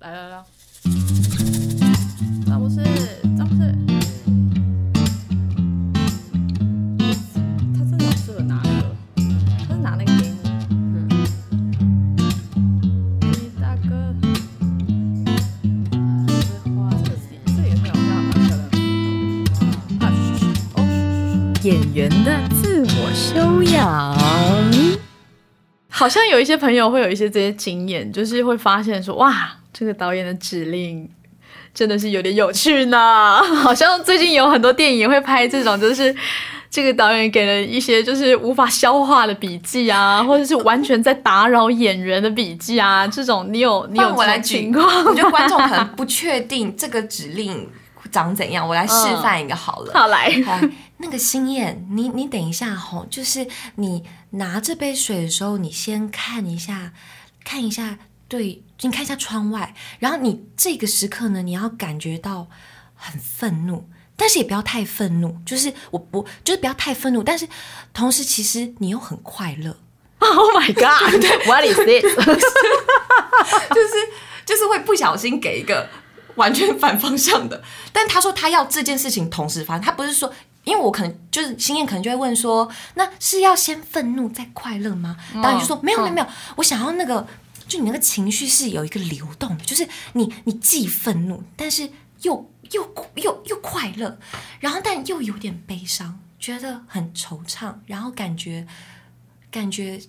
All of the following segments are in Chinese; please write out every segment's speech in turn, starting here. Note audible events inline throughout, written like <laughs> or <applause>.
来来来，詹姆斯，詹姆斯，他真的很适合拿那个，他是拿那个给你。嗯，大哥，这花，这个这个也很好看，蛮漂亮的。啊，哦，演员的自我修养。好像有一些朋友会有一些这些经验，就是会发现说，哇，这个导演的指令真的是有点有趣呢。<laughs> 好像最近有很多电影会拍这种，就是这个导演给了一些就是无法消化的笔记啊，或者是完全在打扰演员的笔记啊，这种你有你有我来这种情况？我觉得观众可能 <laughs> 不确定这个指令长怎样，我来示范一个好了。好来，那个心燕，你你等一下吼，就是你拿这杯水的时候，你先看一下，看一下，对，你看一下窗外，然后你这个时刻呢，你要感觉到很愤怒，但是也不要太愤怒，就是我不就是不要太愤怒，但是同时其实你又很快乐，<laughs> Oh my <laughs> God！What <laughs> is this？就是就是会不小心给一个完全反方向的。但他说他要这件事情同时发生，他不是说，因为我可能就是心燕可能就会问说，那是要先愤怒再快乐吗？导演就说没有没有没有，我想要那个，就你那个情绪是有一个流动的，就是你你既愤怒，但是又又又又快乐，然后但又有点悲伤，觉得很惆怅，然后感觉感觉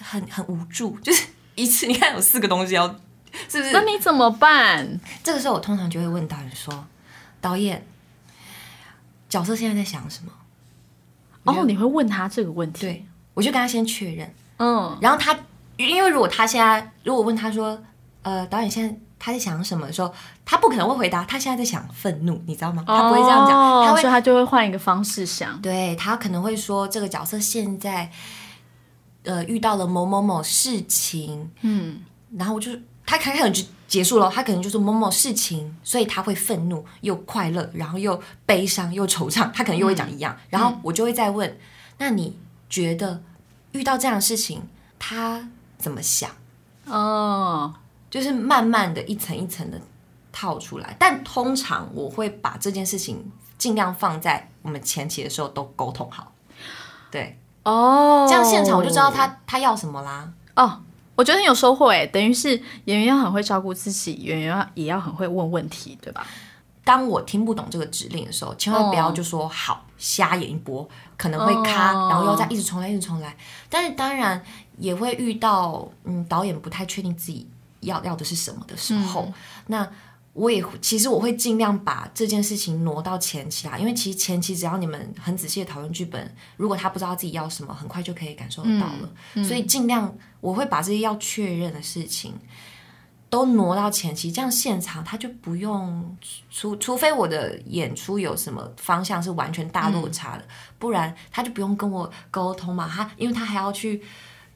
很很无助，就是一次你看有四个东西要，是不是？那你怎么办？这个时候我通常就会问导演说：“导演，角色现在在想什么哦，你会问他这个问？”题？，对，我就跟他先确认，嗯，然后他因为如果他现在如果问他说：“呃，导演现在他在想什么？”的时候，他不可能会回答他现在在想愤怒，你知道吗？他不会这样讲，哦他会所以他就会换一个方式想。对他可能会说这个角色现在呃遇到了某某某事情，嗯，然后我就他可能就结束了，他可能就说某某事情，所以他会愤怒又快乐，然后又悲伤又惆怅，他可能又会讲一样，然后我就会再问，那你觉得遇到这样的事情，他怎么想？哦，就是慢慢的一层一层的套出来，但通常我会把这件事情尽量放在我们前期的时候都沟通好，对，哦，这样现场我就知道他他要什么啦。哦，我觉得很有收获诶，等于是演员要很会照顾自己，演员要也要很会问问题，对吧？当我听不懂这个指令的时候，千万不要就说好瞎演一波，可能会卡，哦然后又再一直重来，一直重来。但是当然也会遇到，嗯，导演不太确定自己要要的是什么的时候，那我也其实我会尽量把这件事情挪到前期啦，因为其实前期只要你们很仔细的讨论剧本，如果他不知道自己要什么，很快就可以感受得到了。所以尽量我会把这些要确认的事情。都挪到前期，这样现场他就不用除除非我的演出有什么方向是完全大落差的，不然他就不用跟我沟通嘛。他因为他还要去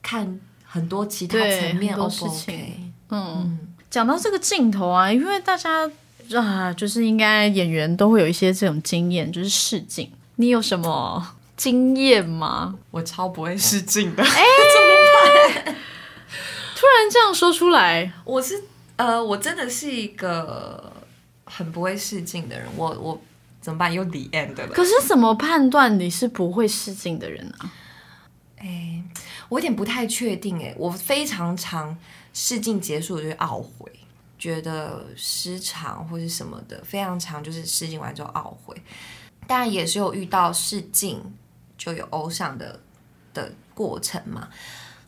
看很多其他层面很多 O 事不情 OK？嗯，讲到这个镜头啊，因为大家啊，就是应该演员都会有一些这种经验，就是试镜。你有什么经验吗？我超不会试镜的，哎，怎么办突然这样说出来，我是呃，我真的是一个很不会试镜的人。我我怎么办？又 the end 了。可是怎么判断你是不会试镜的人啊？哎，我有点不太确定哎，我非常常试镜结束我就会懊悔，觉得失常或是什么的，非常常就是试镜完之后懊悔。当然也是有遇到试镜就有欧上的的过程嘛。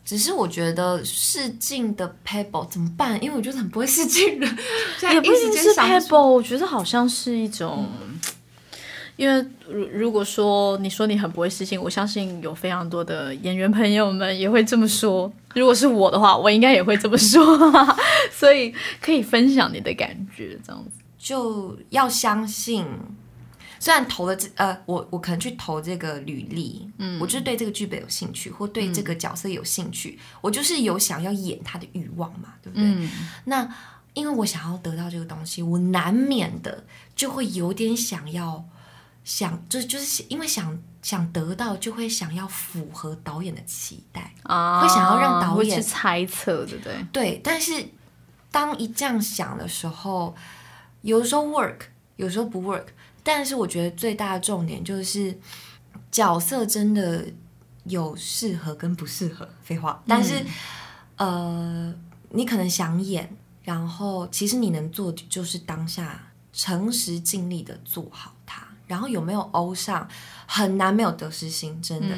只是我觉得试镜的 pebble 怎么办？因为我觉得很不会试镜的，<laughs> 也不一定是 pebble，我觉得好像是一种，因为如如果说你说你很不会私信，我相信有非常多的演员朋友们也会这么说。如果是我的话，我应该也会这么说，<laughs> 所以可以分享你的感觉，这样子。就要相信，虽然投了这呃，我我可能去投这个履历，嗯，我就是对这个剧本有兴趣，或对这个角色有兴趣，我就是有想要演他的欲望嘛，对不对？嗯，那因为我想要得到这个东西，我难免的就会有点想要想，就是就是因为想想得到，就会想要符合导演的期待。啊会想要让导演去猜测，对不对？对，但是当一这样想的时候，有时候 work，有时候不 work。但是我觉得最大的重点就是角色真的有适合跟不适合。废话，但是、呃，你可能想演，然后其实你能做的就是当下诚实尽力的做好它。然后有没有欧上，很难没有得失心，真的。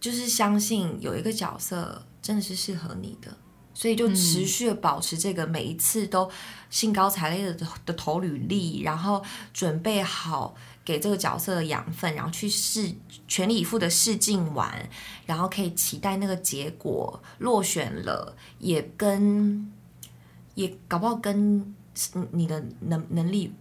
就是相信有一个角色真的是适合你的，所以就持续的保持这个每一次都兴高采烈的的投履历，然后准备好给这个角色的养分，然后去试全力以赴的试镜完，然后可以期待那个结果落选了，也跟也搞不好跟你的能能力。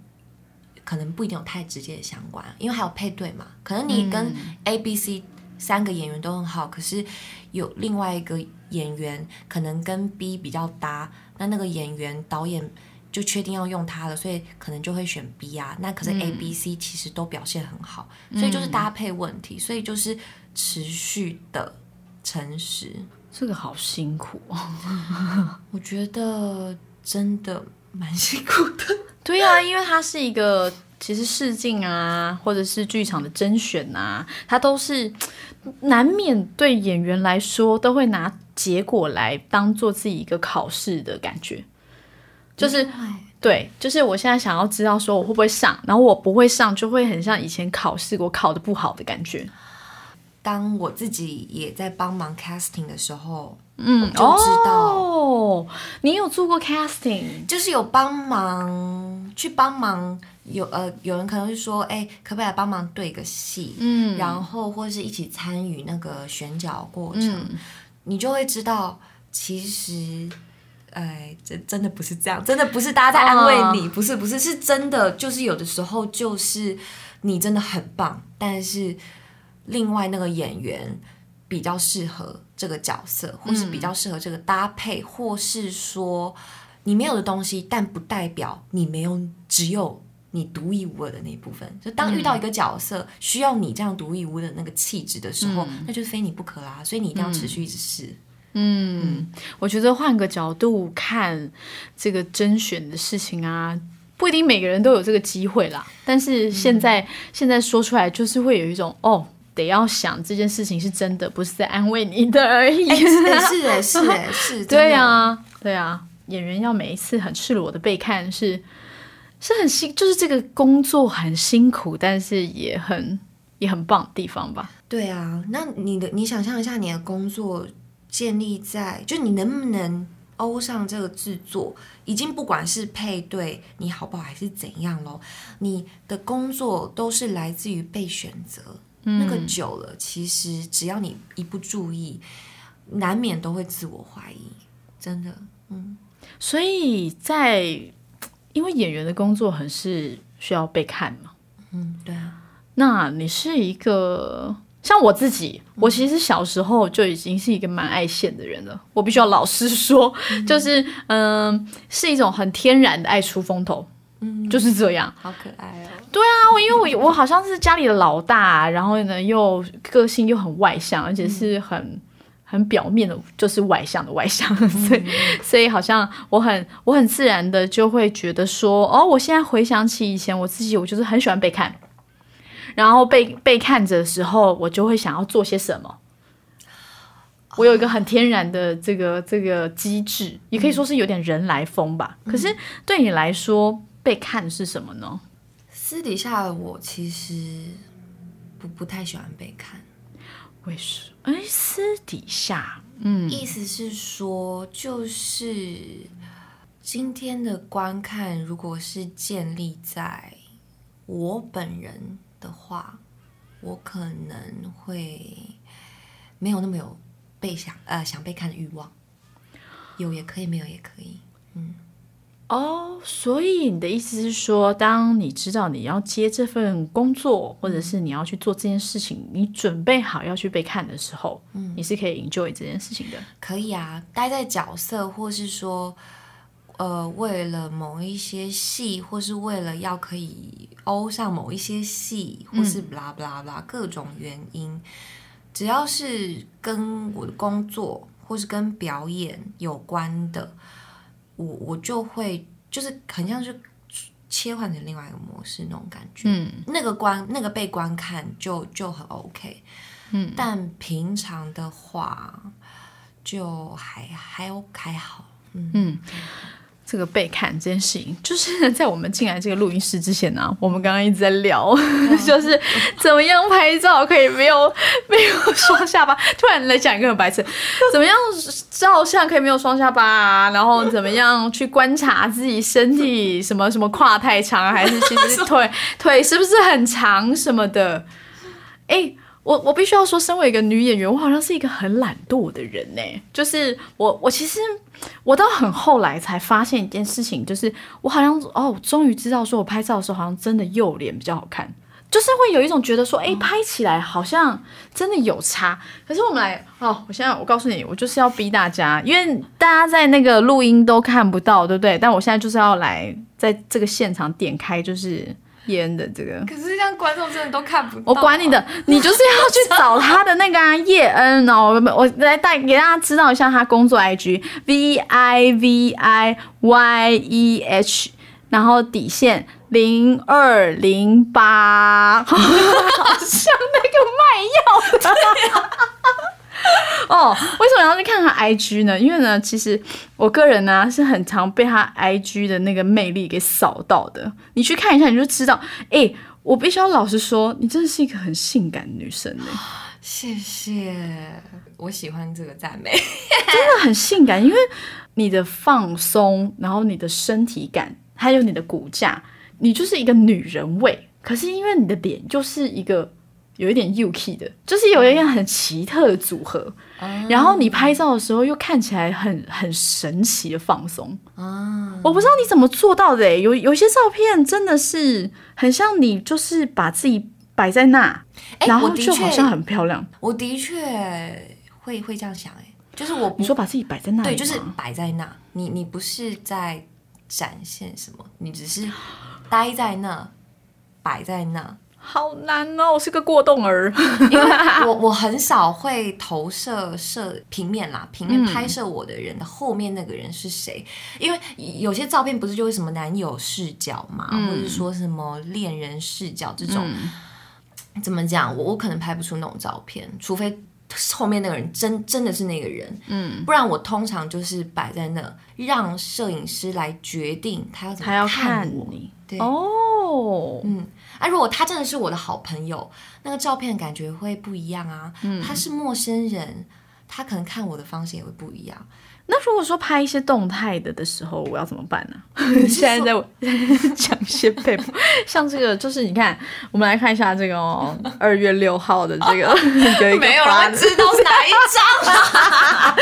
可能不一定有太直接的相关，因为还有配对嘛。可能你跟 A、B、C 三个演员都很好，可是有另外一个演员可能跟 B 比较搭，那那个演员导演就确定要用他了，所以可能就会选 B 啊。那可是 A、B、C 其实都表现很好，所以就是搭配问题，所以就是持续的诚实。这个好辛苦哦。<laughs> 我觉得真的蛮辛苦的。<laughs> 对啊，因为它是一个其实试镜啊，或者是剧场的甄选啊，它都是难免对演员来说都会拿结果来当做自己一个考试的感觉，就是对，就是我现在想要知道说我会不会上，然后我不会上，就会很像以前考试我考的不好的感觉。当我自己也在帮忙 casting 的时候，嗯，就知道。哦，你有做过 casting，就是有帮忙去帮忙，有呃有人可能会说，哎、可不可以来帮忙对个戏，嗯，然后或是一起参与那个选角过程，嗯。你就会知道，其实。哎，真真的不是这样，真的不是大家在安慰你，不是不是，是真的，就是有的时候就是你真的很棒，但是另外那个演员比较适合这个角色，或是比较适合这个搭配，或是说你没有的东西，但不代表你没有只有你独一无二的那一部分。就当遇到一个角色、需要你这样独一无二的那个气质的时候，那就是非你不可啦。所以你一定要持续一直试。嗯，我觉得换个角度看这个甄选的事情啊，不一定每个人都有这个机会啦。但是现在、现在说出来，就是会有一种哦，得要想这件事情是真的，不是在安慰你的而已。哎、是哎是哎是哎是，<laughs> 对、啊，对啊，演员要每一次很赤裸的被看是是很辛，就是这个工作很辛苦，但是也很也很棒的地方吧。对啊。那你的你想象一下，你的工作建立在，就你能不能欧上这个制作，已经不管是配对你好不好，还是怎样咯，你的工作都是来自于被选择。那个久了，其实只要你一不注意，难免都会自我怀疑。真的，嗯，所以在因为演员的工作很是需要被看嘛，嗯，对啊，那你是一个像我自己，我其实小时候就已经是一个蛮爱现的人了。我必须要老实说，就是嗯、是一种很天然的爱出风头，嗯，就是这样。好可爱哦。啊，我因为我我好像是家里的老大，然后呢又个性又很外向，而且是很。很表面的，就是外向的外向，所以所以好像我很我很自然的就会觉得说，哦，我现在回想起以前我自己，我就是很喜欢被看，然后被被看着的时候，我就会想要做些什么。我有一个很天然的这个这个机制，也可以说是有点人来疯吧。可是对你来说，被看是什么呢？私底下的我其实不不太喜欢被看，为什么？哎，私底下，嗯，意思是说，就是今天的观看，如果是建立在我本人的话，我可能会没有那么有被想呃想被看的欲望，有也可以，没有也可以。哦，所以你的意思是说，当你知道你要接这份工作，或者是你要去做这件事情，你准备好要去被看的时候，嗯，你是可以 enjoy 这件事情的。可以啊，待在角色，或是说，呃，为了某一些戏，或是为了要可以欧上某一些戏，或是 blah blah blah 各种原因，只要是跟我的工作或是跟表演有关的，我我就会就是很像是切换成另外一个模式那种感觉，嗯。那个观那个被观看就就很 OK，嗯，但平常的话就还还还好，嗯。嗯，这个被看这件事情，就是 <laughs> 在我们进来这个录音室之前呢、我们刚刚一直在聊，<laughs> 就是怎么样拍照可以没有 <laughs> 没有双下巴。突然来讲一个很白痴，怎么样照相可以没有双下巴、啊，然后怎么样去观察自己身体什么什么胯太长，还是其实腿腿是不是很长什么的。哎、我我必须要说，身为一个女演员，我好像是一个很懒惰的人呢、就是我我其实我到很后来才发现一件事情，就是我好像哦，终于知道说我拍照的时候好像真的右脸比较好看。就是会有一种觉得说，哎、拍起来好像真的有差。可是我们来，哦，我现在我告诉你，我就是要逼大家，因为大家在那个录音都看不到，对不对？但我现在就是要来在这个现场点开，就是叶恩的这个。可是这样观众真的都看不到、我管你的，<laughs> 你就是要去找他的那个啊，叶恩哦，我我来带给大家知道一下他工作 IG V I V I Y E H，然后底线零二零八，<laughs> 好像那个卖药的。<laughs> <laughs> 哦，为什么要去看他 IG 呢？因为呢，其实我个人呢是很常被他 IG 的那个魅力给扫到的。你去看一下，你就知道。哎、我必须要老实说，你真的是一个很性感的女生呢、<sighs> 谢谢，我喜欢这个赞美。<laughs> 真的很性感，因为你的放松，然后你的身体感，还有你的骨架，你就是一个女人味。可是因为你的脸就是一个有一点 UK 的，就是有一点很奇特的组合。然后你拍照的时候又看起来很很神奇的放松。啊，我不知道你怎么做到的诶，有有些照片真的是很像你，就是把自己摆在那，哎然后就好像很漂亮。我的确会会这样想、哎，就是我不你说把自己摆在那对，就是摆在那，你你不是在展现什么，你只是待在那，摆在那。好难哦，我是个过动儿。因为我 <laughs> 我很少会投射摄平面啦，平面拍摄我的人的后面那个人是谁？因为有些照片不是就会什么男友视角嘛，或者说什么恋人视角这种，怎么讲？我我可能拍不出那种照片，除非。后面那个人真真的是那个人，嗯，不然我通常就是摆在那，让摄影师来决定他要怎么。看你对哦，嗯，啊，如果他真的是我的好朋友，那个照片感觉会不一样啊。嗯他是陌生人，他可能看我的方式也会不一样。那如果说拍一些动态的的时候，我要怎么办呢、<laughs> 现在在我 <laughs> 讲一些配布，像这个就是你看，我们来看一下这个哦，<laughs> 二月六号的这个有一个发的知道是哪一张啊。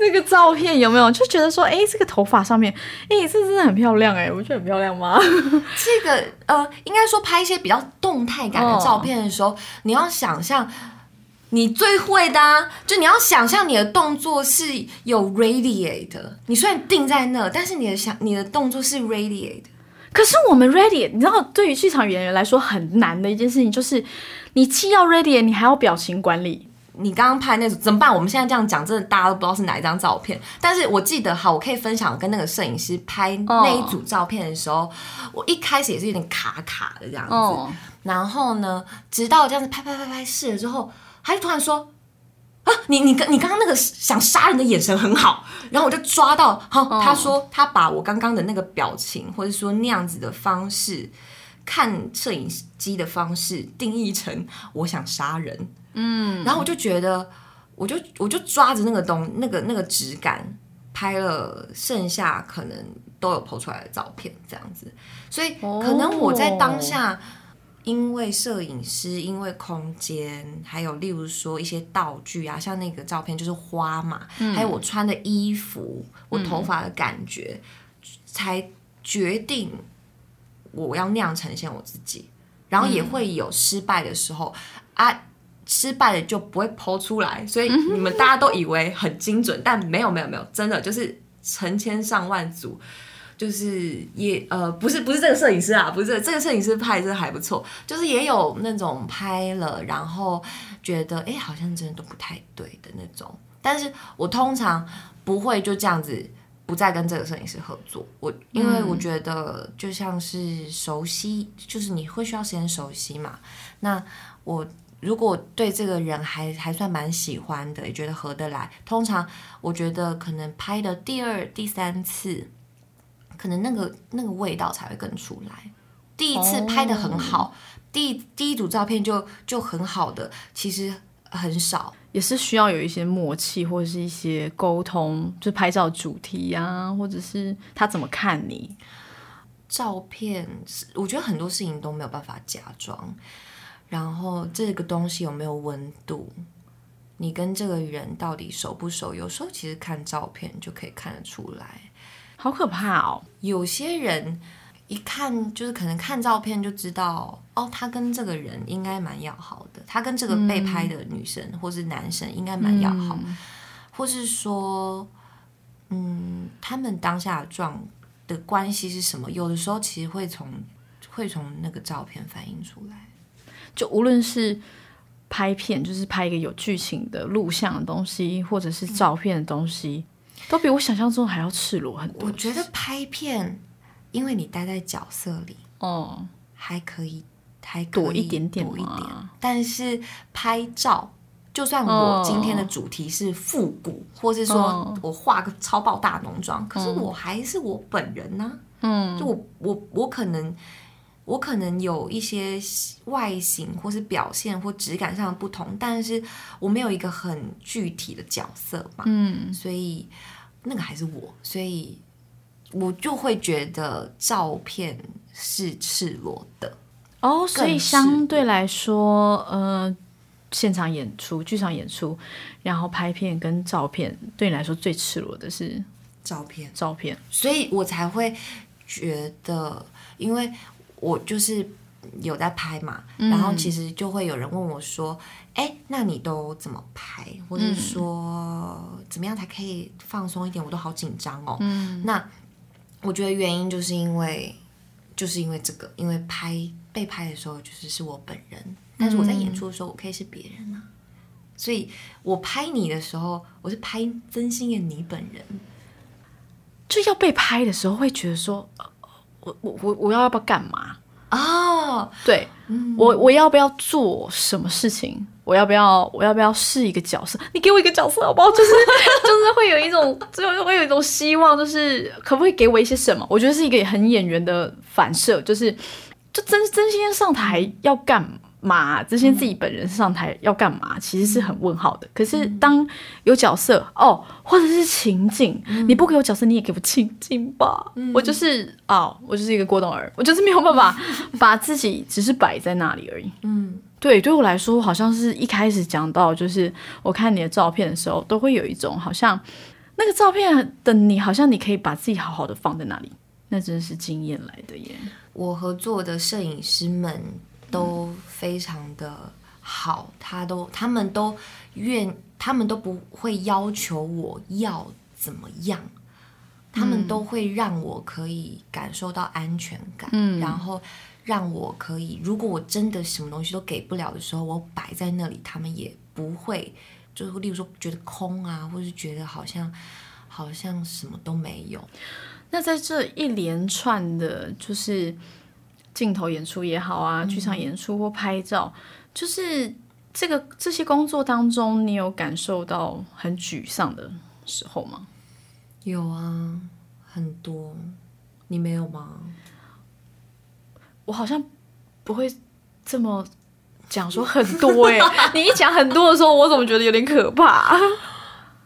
那个照片有没有就觉得说，哎，这个头发上面，哎，这真的很漂亮哎，我觉得很漂亮吗？这个呃，应该说拍一些比较动态感的照片的时候，你要想象。你最会的、啊，就你要想象你的动作是有 radiate 的。你虽然定在那，但是你的想你的动作是 radiate 的。可是我们 radiate，你知道，对于剧场演员来说很难的一件事情就是，你既要 radiate，你还要表情管理。你刚刚拍那种怎么办？我们现在这样讲，真的大家都不知道是哪一张照片。但是我记得，好，我可以分享我跟那个摄影师拍那一组照片的时候，我一开始也是有点卡卡的这样子。哦然后呢，直到这样子拍拍拍拍试了之后，他就突然说：“啊，你你刚你刚刚那个想杀人的眼神很好。”然后我就抓到，好，他说他把我刚刚的那个表情，或者说那样子的方式，看摄影机的方式定义成我想杀人。嗯，然后我就觉得，我就我就抓着那个东那个那个质感，拍了剩下可能都有剖出来的照片，这样子。所以可能我在当下。因为摄影师，因为空间，还有例如说一些道具啊，像那个照片就是花嘛，还有我穿的衣服，我头发的感觉，才决定我要那样呈现我自己。然后也会有失败的时候、啊，失败的就不会剖出来，所以你们大家都以为很精准，但没有没有没有，真的就是成千上万组。就是也呃不是不是这个摄影师啊，不是这个摄影师拍真的还不错，就是也有那种拍了然后觉得哎、诶好像真的都不太对的那种，但是我通常不会就这样子不再跟这个摄影师合作。我因为我觉得就像是熟悉，就是你会需要时间熟悉嘛。那我如果对这个人还还算蛮喜欢的，也觉得合得来，通常我觉得可能拍的第二、第三次，可能那个那个味道才会更出来。第一次拍的很好，第第一组照片就就很好的，其实很少。也是需要有一些默契，或者是一些沟通，就拍照主题呀，或者是他怎么看你。照片，我觉得很多事情都没有办法假装。然后这个东西有没有温度？你跟这个人到底熟不熟？有时候其实看照片就可以看得出来。好可怕哦！有些人。一看就是可能看照片就知道哦，他跟这个人应该蛮要好的，他跟这个被拍的女生或是男生应该蛮要好，或是说，嗯，他们当下状的关系是什么？有的时候其实会从会从那个照片反映出来。就无论是拍片，就是拍一个有剧情的录像的东西，或者是照片的东西，都比我想象中还要赤裸很多。我觉得拍片。因为你待在角色里，哦，还可以，还躲一点点，躲一点。但是拍照，就算我今天的主题是复古，或是说我画个超爆大浓妆，可是我还是我本人呢。嗯，就我我我可能我可能有一些外形或是表现或质感上的不同，但是我没有一个很具体的角色嘛。嗯，所以那个还是我，所以。我就会觉得照片是赤裸的哦，所以相对来说，呃，现场演出、剧场演出，然后拍片跟照片，对你来说最赤裸的是照片，照片，所以我才会觉得，因为我就是有在拍嘛，然后其实就会有人问我说：“哎，那你都怎么拍？或者说怎么样才可以放松一点？我都好紧张哦。”嗯，那。我觉得原因就是因为，就是因为这个，因为拍被拍的时候就是是我本人，但是我在演出的时候我可以是别人啊，所以我拍你的时候，我是拍真心的你本人，就要被拍的时候会觉得说，我我我我要要不要干嘛？哦，对我我要不要做什么事情？我要不要我要不要试一个角色？你给我一个角色好不好？就是 <laughs> 就是会有一种，就会有一种希望，就是可不可以给我一些什么？我觉得是一个很演员的反射，就是就真真心上台要干嘛？嘛，这些自己本人上台要干嘛，其实是很问号的。可是当有角色哦，或者是情景，你不给我角色，你也给我情景吧。我就是哦，我就是一个过动儿，我就是没有办法 <laughs> 把自己只是摆在那里而已。嗯，对，对我来说，好像是一开始讲到，就是我看你的照片的时候，都会有一种好像那个照片的你，好像你可以把自己好好的放在那里，那真的是经验来的耶。我合作的摄影师们。都非常的好，他都他们都愿，他们都不会要求我要怎么样，他们都会让我可以感受到安全感，嗯，然后让我可以，如果我真的什么东西都给不了的时候，我摆在那里，他们也不会，就是例如说觉得空啊，或是觉得好像好像什么都没有。那在这一连串的，就是。镜头演出也好啊，剧场演出或拍照，就是这个这些工作当中，你有感受到很沮丧的时候吗？有啊，很多。你没有吗？我好像不会这么讲说很多哎，<laughs> 你一讲很多的时候，我怎么觉得有点可怕？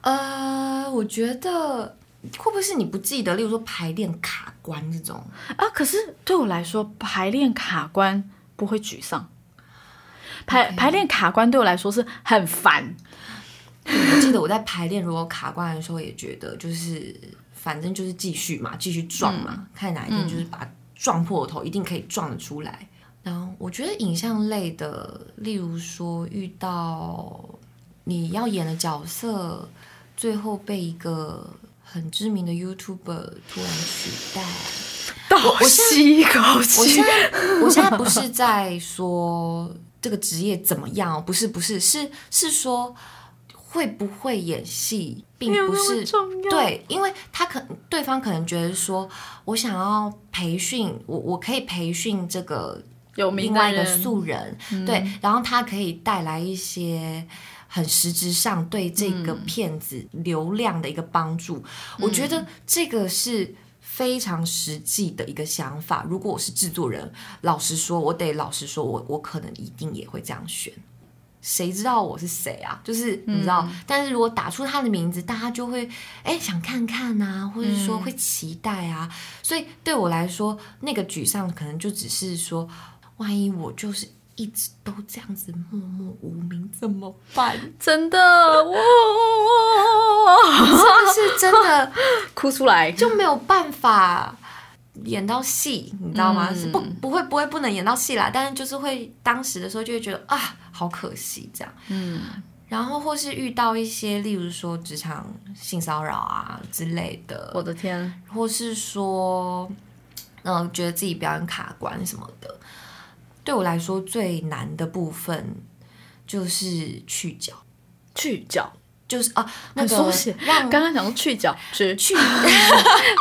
呃，我觉得。会不会是你不记得？例如说排练卡关这种啊？可是对我来说，排练卡关不会沮丧。排排练卡关对我来说是很烦。我记得我在排练如果卡关的时候，也觉得就是反正就是继续嘛，继续撞嘛，看哪一天就是把撞破头，一定可以撞得出来。然后我觉得影像类的，例如说遇到你要演的角色，最后被一个。很知名的 YouTuber 突然取代，<laughs> 倒吸一口气。我现在 <laughs> 我现在不是在说这个职业怎么样，不是不是是是说会不会演戏，并不是重要。，对，因为他可对方可能觉得说，我想要培训我，我可以培训这个有名另外一个的人，素人，对，然后他可以带来一些很实质上对这个嗯片子流量的一个帮助。我觉得这个是。非常实际的一个想法。如果我是制作人，老实说，我得老实说，我我可能一定也会这样选。谁知道我是谁啊？就是你知道，但是如果打出他的名字，大家就会哎想看看呐、或者说会期待啊。所以对我来说，那个沮丧可能就只是说，万一我就是一直都这样子默默无名怎么办？真的，哇，是是真的 <laughs> 哭出来，就没有办法演到戏，你知道吗？是不不会不会不能演到戏啦，但是就是会当时的时候就会觉得啊，好可惜这样。嗯，然后或是遇到一些，例如说职场性骚扰啊之类的，我的天，或是说，嗯、觉得自己表演卡关什么的，对我来说最难的部分就是去角，去角，就是啊，那个缩写让刚刚讲说去角去，<laughs> 去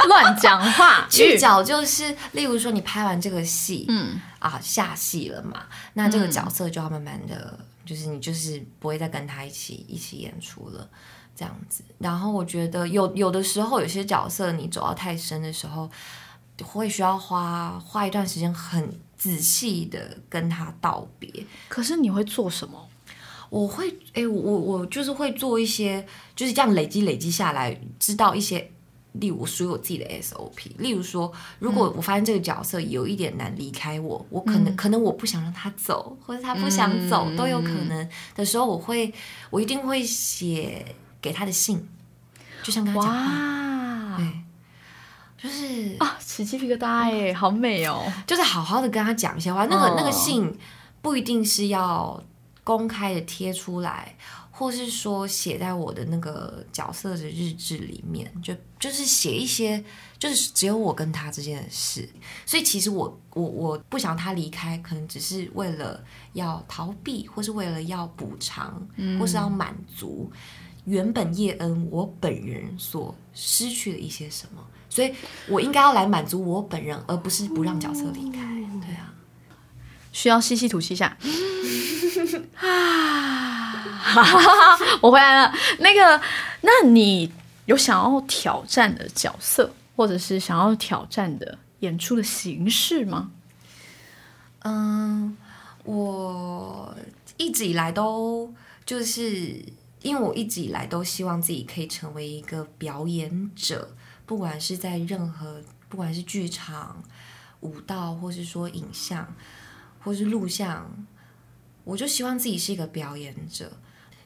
乱讲话，<laughs> 去角就是，例如说你拍完这个戏，嗯，啊下戏了嘛，那这个角色就要慢慢的，就是你就是不会再跟他一起一起演出了。这样子，然后我觉得有有的时候有些角色你走到太深的时候，会需要花花一段时间很仔细的跟他道别。可是你会做什么？我会，哎、我我我就是会做一些，就是这样累积累积下来，知道一些，例如我属于我自己的 SOP。例如说，如果我发现这个角色有一点难离开我，我可能、可能我不想让他走，或者他不想走、都有可能的时候，我会我一定会写给他的信，就像跟他讲话，哇，对，就是啊，起鸡皮疙瘩哎，好美哦，就是好好的跟他讲一些话。那个、哦那个信不一定是要公开的贴出来，或是说写在我的那个角色的日志里面，就就是写一些，就是只有我跟他之间的事。所以其实我我我不想他离开，可能只是为了要逃避，或是为了要补偿，或是要满足原本叶恩我本人所失去的一些什么。所以我应该要来满足我本人，而不是不让角色离开。对啊。需要吸气吐气一下。<laughs> 啊，我回来了。那个，那你有想要挑战的角色，或者是想要挑战的演出的形式吗？嗯，我一直以来都就是因为我一直以来都希望自己可以成为一个表演者，不管是在任何，不管是剧场、舞蹈，或是说影像，或是录像，我就希望自己是一个表演者。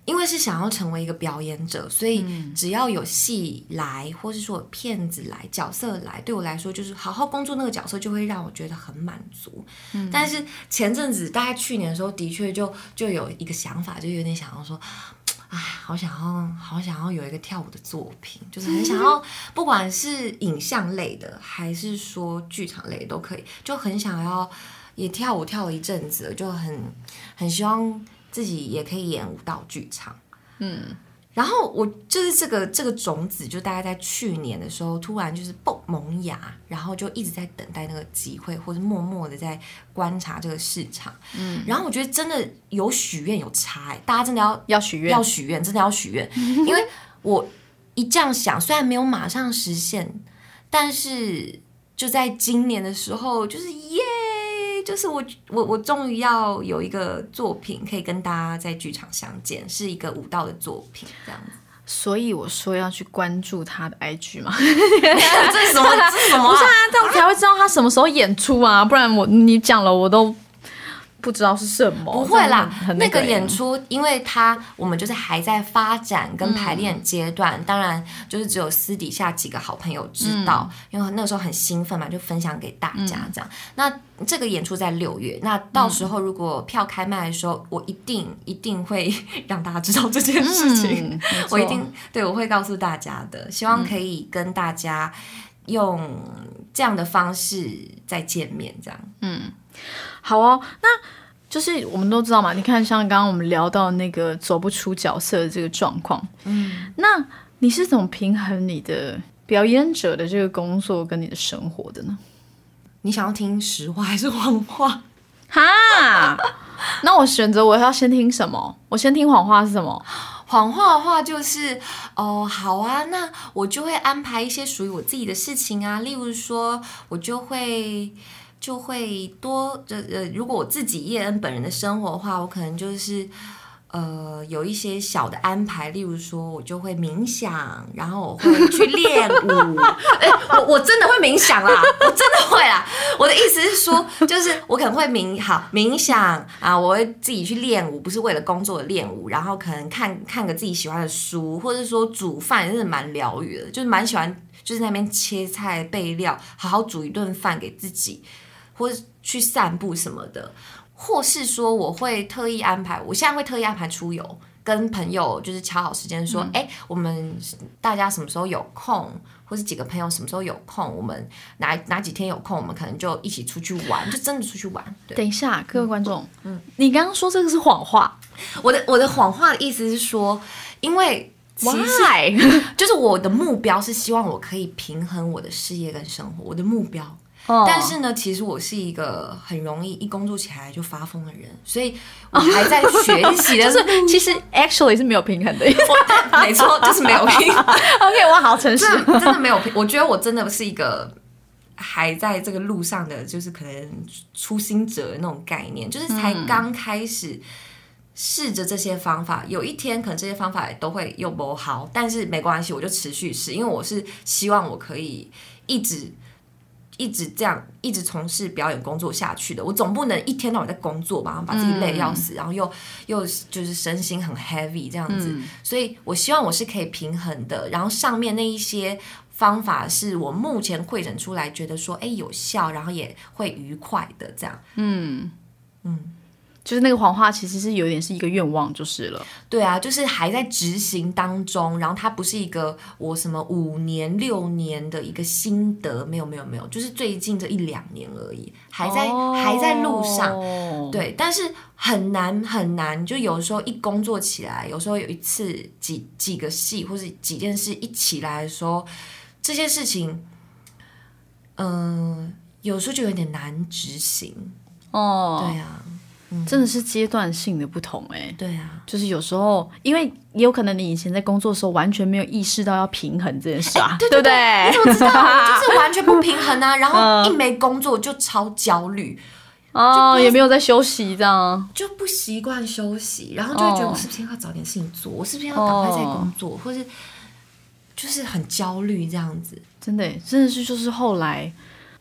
因为是想要成为一个表演者，所以只要有戏来，或是说有片子来、角色来，对我来说就是好好工作那个角色，就会让我觉得很满足。但是前阵子大概去年的时候，的确就就有一个想法，就有点想要说，哎，好想要，好想要有一个跳舞的作品，就是很想要，<laughs> 不管是影像类的，还是说剧场类的都可以，就很想要也跳舞跳了一阵子了，就很很希望自己也可以演舞蹈剧场。嗯，然后我就是这个这个种子，就大概在去年的时候，突然就是蹦萌芽，然后就一直在等待那个机会，或者默默的在观察这个市场。嗯，然后我觉得真的有许愿有差、欸，大家真的要要许愿要许愿，真的要许愿，<laughs> 因为我一这样想，虽然没有马上实现，但是就在今年的时候，就是耶，就是我我我终于要有一个作品可以跟大家在剧场相见，是一个舞蹈的作品，这样子。所以我说要去关注他的 IG 嘛，<laughs> 这是什么？这是什么、啊？这样才会知道他什么时候演出啊，不然我你讲了我都不知道是什么。不会啦那个个演出，因为它我们就是还在发展跟排练阶段，当然就是只有私底下几个好朋友知道，因为那个时候很兴奋嘛，就分享给大家这样。那这个演出在六月，那到时候如果票开卖的时候，我一定一定会让大家知道这件事情。嗯我一定对我会告诉大家的，希望可以跟大家用这样的方式再见面，这样。好哦。那就是我们都知道嘛，你看像刚刚我们聊到那个走不出角色的这个状况，嗯，那你是怎么平衡你的表演者的这个工作跟你的生活的呢？你想要听实话还是谎话？哈，那我选择我要先听什么？我先听谎话是什么？谎话的话就是，哦，好啊，那我就会安排一些属于我自己的事情啊，例如说，我就会就会多，呃呃，如果我自己叶恩本人的生活的话，我可能就是。呃，有一些小的安排，例如说，我就会冥想，然后我会去练舞。哎、我我真的会冥想啦，我真的会啦。我的意思是说，就是我可能会冥好冥想啊，我会自己去练舞，不是为了工作的练舞，然后可能看看个自己喜欢的书，或者说煮饭，真的蛮疗愈的，就是蛮喜欢，就是那边切菜备料，好好煮一顿饭给自己，或者去散步什么的。或是说我会特意安排，我现在会特意安排出游，跟朋友就是敲好时间说，哎、我们大家什么时候有空，或是几个朋友什么时候有空，我们哪哪几天有空，我们可能就一起出去玩，就真的出去玩。对，等一下，各位观众，嗯，你刚刚说这个是谎话我的我的谎话的意思是说，因为其实，why？<laughs> 就是我的目标是希望我可以平衡我的事业跟生活，我的目标。哦但是呢，其实我是一个很容易一工作起来就发疯的人，所以我还在学习的 <laughs> 就是其实 actually 是没有平衡的。我没错，就是没有平衡，<laughs> OK，我好诚实。真的没有平。我觉得我真的是一个还在这个路上的，就是可能初心者的那种概念，就是才刚开始。试着这些方法，有一天可能这些方法都会又不好，但是没关系，我就持续试，因为我是希望我可以一直一直这样一直从事表演工作下去的。我总不能一天到晚在工作吧，把自己累得要死，然后又又就是身心很 heavy 这样子。所以我希望我是可以平衡的，然后上面那一些方法是我目前会诊出来，觉得说哎有效，然后也会愉快的这样。就是那个谎话，其实是有点是一个愿望，就是了。对啊，就是还在执行当中，然后它不是一个我什么五年六年的一个心得，没有没有没有，就是最近这一两年而已，还在、还在路上。哦对，但是很难很难，就有时候一工作起来，有时候有一次几几个戏或者几件事一起来的时候，这些事情，嗯、有时候就有点难执行。哦，对啊，真的是阶段性的不同哎、对啊，就是有时候，因为也有可能你以前在工作的时候完全没有意识到要平衡这件事啊，对不对？你怎么知道？<laughs> 我就是完全不平衡啊，然后一没工作就超焦虑，哦，也没有在休息这样。就不习惯休息，然后就会觉得哦我是不是要找点事情做，我是不是要赶快在工作，或是就是很焦虑这样子。真的，真的是就是后来，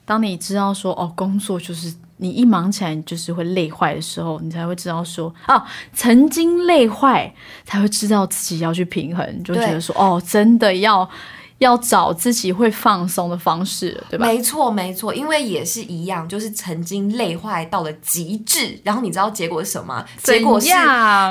当你知道说哦，工作就是你一忙起来你就是会累坏的时候，你才会知道说哦，曾经累坏，才会知道自己要去平衡，就觉得说哦，真的要要找自己会放松的方式，对吧？没错，没错，因为也是一样，就是曾经累坏到了极致，然后你知道结果是什么？结果是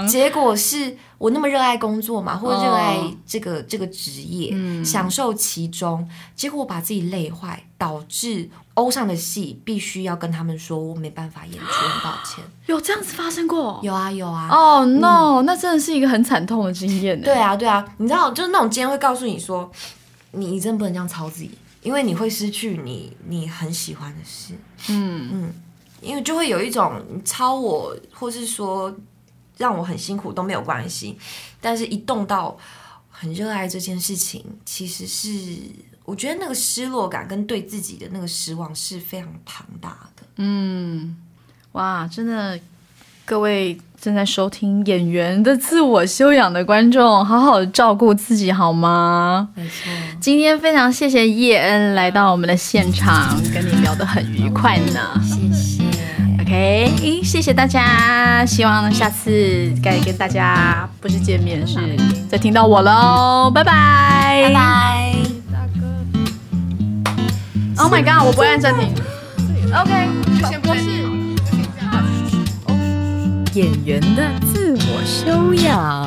结果是我那么热爱工作嘛，或者热爱哦这个、这个职业，享受其中，结果我把自己累坏，导致欧上的戏必须要跟他们说我没办法演出，很抱歉。有这样子发生过？有啊有啊，哦、no，那真的是一个很惨痛的经验。对啊对啊，你知道，就是那种今天会告诉你说，你你真不能这样操自己，因为你会失去你你很喜欢的事。嗯嗯，因为就会有一种超我，或是说让我很辛苦都没有关系，但是一动到很热爱这件事情，其实是我觉得那个失落感跟对自己的那个失望是非常庞大的。嗯哇，真的，各位正在收听演员的自我修养的观众，好好照顾自己好吗？没错，今天非常谢谢叶恩来到我们的现场，跟你聊得很愉快呢。谢谢，OK，谢谢大家，希望下次该跟大家不是见面，是再听到我喽，拜拜，拜。拜。Oh my god，我不会按暂停。OK，就先不是。演员的自我修养。